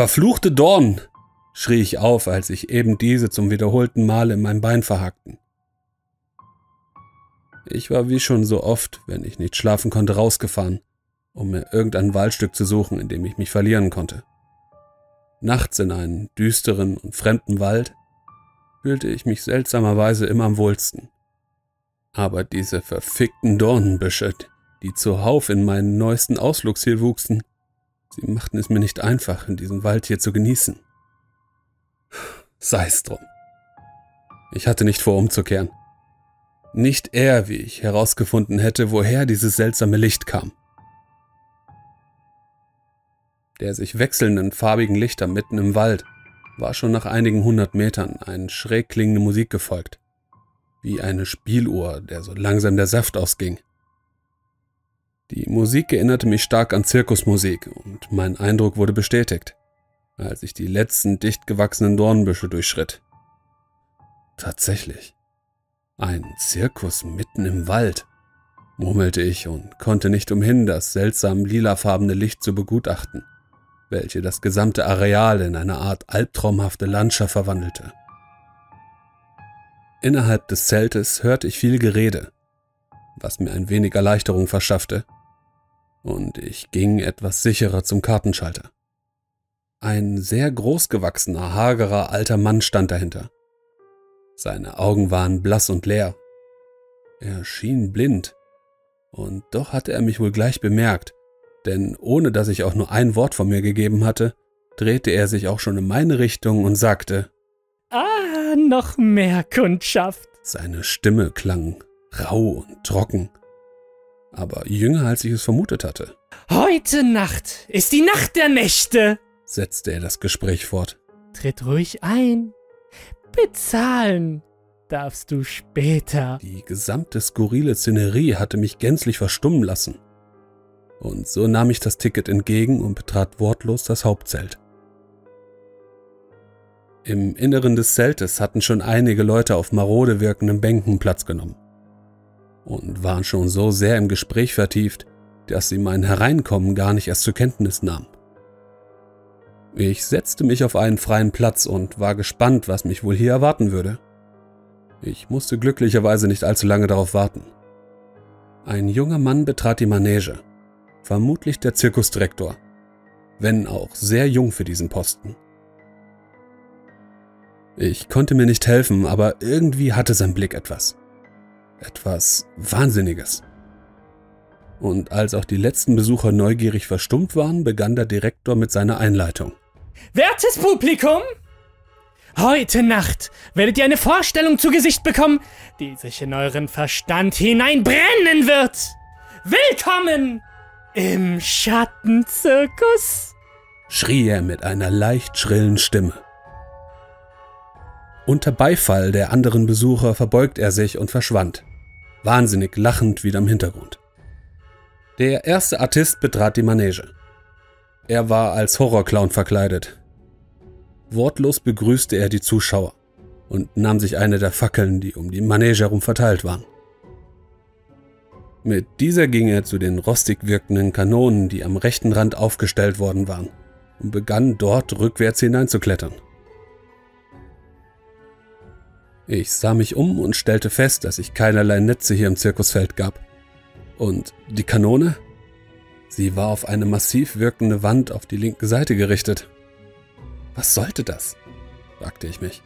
Verfluchte Dorn! schrie ich auf, als sich eben diese zum wiederholten Male in mein Bein verhackten. Ich war wie schon so oft, wenn ich nicht schlafen konnte, rausgefahren, um mir irgendein Waldstück zu suchen, in dem ich mich verlieren konnte. Nachts in einen düsteren und fremden Wald fühlte ich mich seltsamerweise immer am wohlsten. Aber diese verfickten Dornenbüsche, die zuhauf in meinen neuesten Ausflugsziel wuchsen, sie machten es mir nicht einfach, in diesem Wald hier zu genießen. Sei's drum. Ich hatte nicht vor, umzukehren. Nicht er, wie ich herausgefunden hätte, woher dieses seltsame Licht kam. Der sich wechselnden farbigen Lichter mitten im Wald war schon nach einigen hundert Metern ein schräg klingende Musik gefolgt, wie eine Spieluhr, der so langsam der Saft ausging. Die Musik erinnerte mich stark an Zirkusmusik und mein Eindruck wurde bestätigt, als ich die letzten dicht gewachsenen Dornbüsche durchschritt. Tatsächlich. Ein Zirkus mitten im Wald, murmelte ich und konnte nicht umhin, das seltsam lilafarbene Licht zu begutachten, welche das gesamte Areal in eine Art albtraumhafte Landschaft verwandelte. Innerhalb des Zeltes hörte ich viel Gerede, was mir ein wenig Erleichterung verschaffte, und ich ging etwas sicherer zum Kartenschalter. Ein sehr großgewachsener, hagerer alter Mann stand dahinter. Seine Augen waren blass und leer. Er schien blind, und doch hatte er mich wohl gleich bemerkt, denn ohne dass ich auch nur ein Wort von mir gegeben hatte, drehte er sich auch schon in meine Richtung und sagte Ah, noch mehr Kundschaft. Seine Stimme klang rau und trocken, aber jünger als ich es vermutet hatte. Heute Nacht ist die Nacht der Nächte, setzte er das Gespräch fort. Tritt ruhig ein, Bezahlen darfst du später. Die gesamte skurrile Szenerie hatte mich gänzlich verstummen lassen. Und so nahm ich das Ticket entgegen und betrat wortlos das Hauptzelt. Im Inneren des Zeltes hatten schon einige Leute auf marode wirkenden Bänken Platz genommen und waren schon so sehr im Gespräch vertieft, dass sie mein Hereinkommen gar nicht erst zur Kenntnis nahmen. Ich setzte mich auf einen freien Platz und war gespannt, was mich wohl hier erwarten würde. Ich musste glücklicherweise nicht allzu lange darauf warten. Ein junger Mann betrat die Manege, vermutlich der Zirkusdirektor, wenn auch sehr jung für diesen Posten. Ich konnte mir nicht helfen, aber irgendwie hatte sein Blick etwas. Etwas Wahnsinniges. Und als auch die letzten Besucher neugierig verstummt waren, begann der Direktor mit seiner Einleitung. Wertes Publikum, heute Nacht werdet ihr eine Vorstellung zu Gesicht bekommen, die sich in euren Verstand hineinbrennen wird. Willkommen im Schattenzirkus, schrie er mit einer leicht schrillen Stimme. Unter Beifall der anderen Besucher verbeugt er sich und verschwand, wahnsinnig lachend wieder im Hintergrund. Der erste Artist betrat die Manege. Er war als Horrorclown verkleidet. Wortlos begrüßte er die Zuschauer und nahm sich eine der Fackeln, die um die Manege herum verteilt waren. Mit dieser ging er zu den rostig wirkenden Kanonen, die am rechten Rand aufgestellt worden waren, und begann dort rückwärts hineinzuklettern. Ich sah mich um und stellte fest, dass ich keinerlei Netze hier im Zirkusfeld gab. Und die Kanone? Sie war auf eine massiv wirkende Wand auf die linke Seite gerichtet. Was sollte das? fragte ich mich.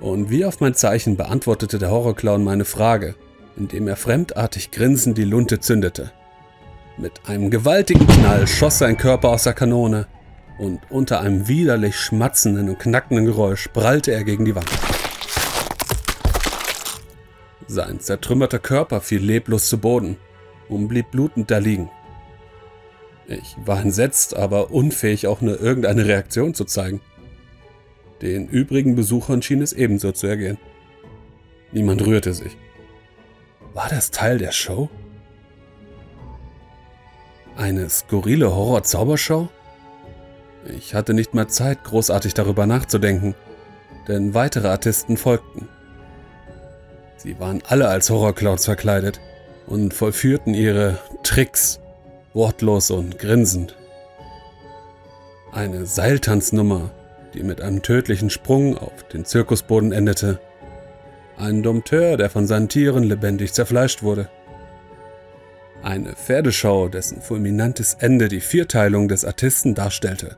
Und wie auf mein Zeichen beantwortete der Horrorclown meine Frage, indem er fremdartig grinsend die Lunte zündete. Mit einem gewaltigen Knall schoss sein Körper aus der Kanone und unter einem widerlich schmatzenden und knackenden Geräusch prallte er gegen die Wand. Sein zertrümmerter Körper fiel leblos zu Boden und blieb blutend da liegen. Ich war entsetzt, aber unfähig, auch nur irgendeine Reaktion zu zeigen. Den übrigen Besuchern schien es ebenso zu ergehen. Niemand rührte sich. War das Teil der Show? Eine skurrile Horror-Zaubershow? Ich hatte nicht mal Zeit, großartig darüber nachzudenken, denn weitere Artisten folgten. Sie waren alle als Horrorclouds verkleidet und vollführten ihre Tricks, wortlos und grinsend. Eine Seiltanznummer, die mit einem tödlichen Sprung auf den Zirkusboden endete. Ein Dompteur, der von seinen Tieren lebendig zerfleischt wurde. Eine Pferdeschau, dessen fulminantes Ende die Vierteilung des Artisten darstellte.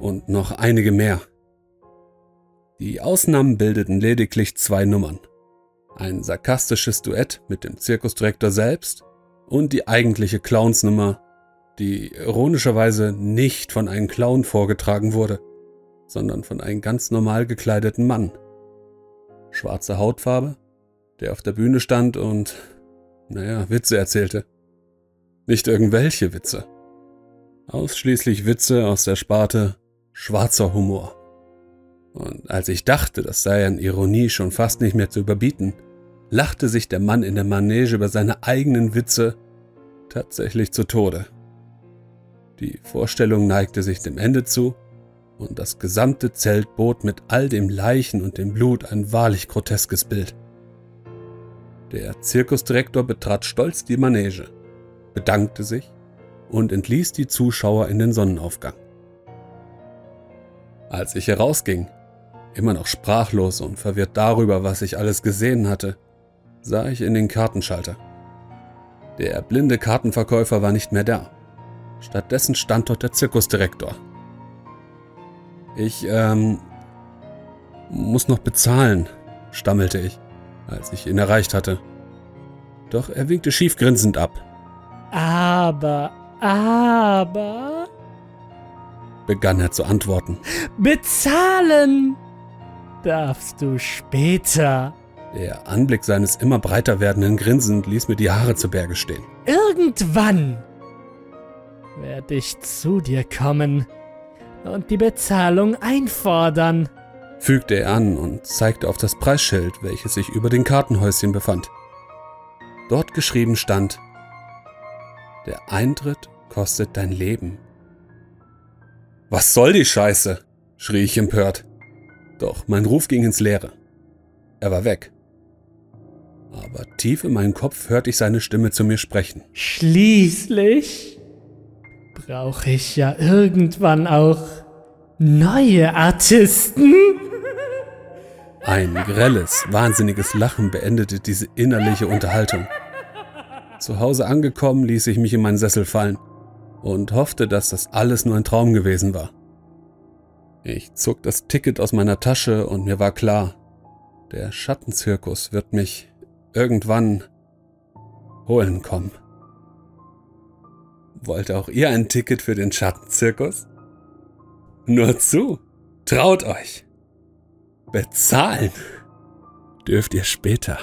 Und noch einige mehr. Die Ausnahmen bildeten lediglich zwei Nummern. Ein sarkastisches Duett mit dem Zirkusdirektor selbst und die eigentliche Clownsnummer, die ironischerweise nicht von einem Clown vorgetragen wurde, sondern von einem ganz normal gekleideten Mann. Schwarze Hautfarbe, der auf der Bühne stand und, naja, Witze erzählte. Nicht irgendwelche Witze. Ausschließlich Witze aus der Sparte schwarzer Humor. Und als ich dachte, das sei an Ironie schon fast nicht mehr zu überbieten, lachte sich der Mann in der Manege über seine eigenen Witze tatsächlich zu Tode. Die Vorstellung neigte sich dem Ende zu, und das gesamte Zelt bot mit all dem Leichen und dem Blut ein wahrlich groteskes Bild. Der Zirkusdirektor betrat stolz die Manege, bedankte sich und entließ die Zuschauer in den Sonnenaufgang. Als ich herausging, immer noch sprachlos und verwirrt darüber, was ich alles gesehen hatte, sah ich in den Kartenschalter. Der blinde Kartenverkäufer war nicht mehr da. Stattdessen stand dort der Zirkusdirektor. Ich, ähm, muss noch bezahlen, stammelte ich, als ich ihn erreicht hatte. Doch er winkte schief grinsend ab. Aber, aber. Begann er zu antworten. Bezahlen darfst du später. Der Anblick seines immer breiter werdenden Grinsens ließ mir die Haare zu Berge stehen. Irgendwann werde ich zu dir kommen und die Bezahlung einfordern, fügte er an und zeigte auf das Preisschild, welches sich über den Kartenhäuschen befand. Dort geschrieben stand, der Eintritt kostet dein Leben. Was soll die Scheiße? schrie ich empört. Doch mein Ruf ging ins Leere. Er war weg. Aber tief in meinem Kopf hörte ich seine Stimme zu mir sprechen. Schließlich brauche ich ja irgendwann auch neue Artisten. Ein grelles, wahnsinniges Lachen beendete diese innerliche Unterhaltung. Zu Hause angekommen, ließ ich mich in meinen Sessel fallen und hoffte, dass das alles nur ein Traum gewesen war. Ich zog das Ticket aus meiner Tasche und mir war klar, der Schattenzirkus wird mich irgendwann holen kommen. Wollt auch ihr ein Ticket für den Schattenzirkus? Nur zu, traut euch. Bezahlen dürft ihr später.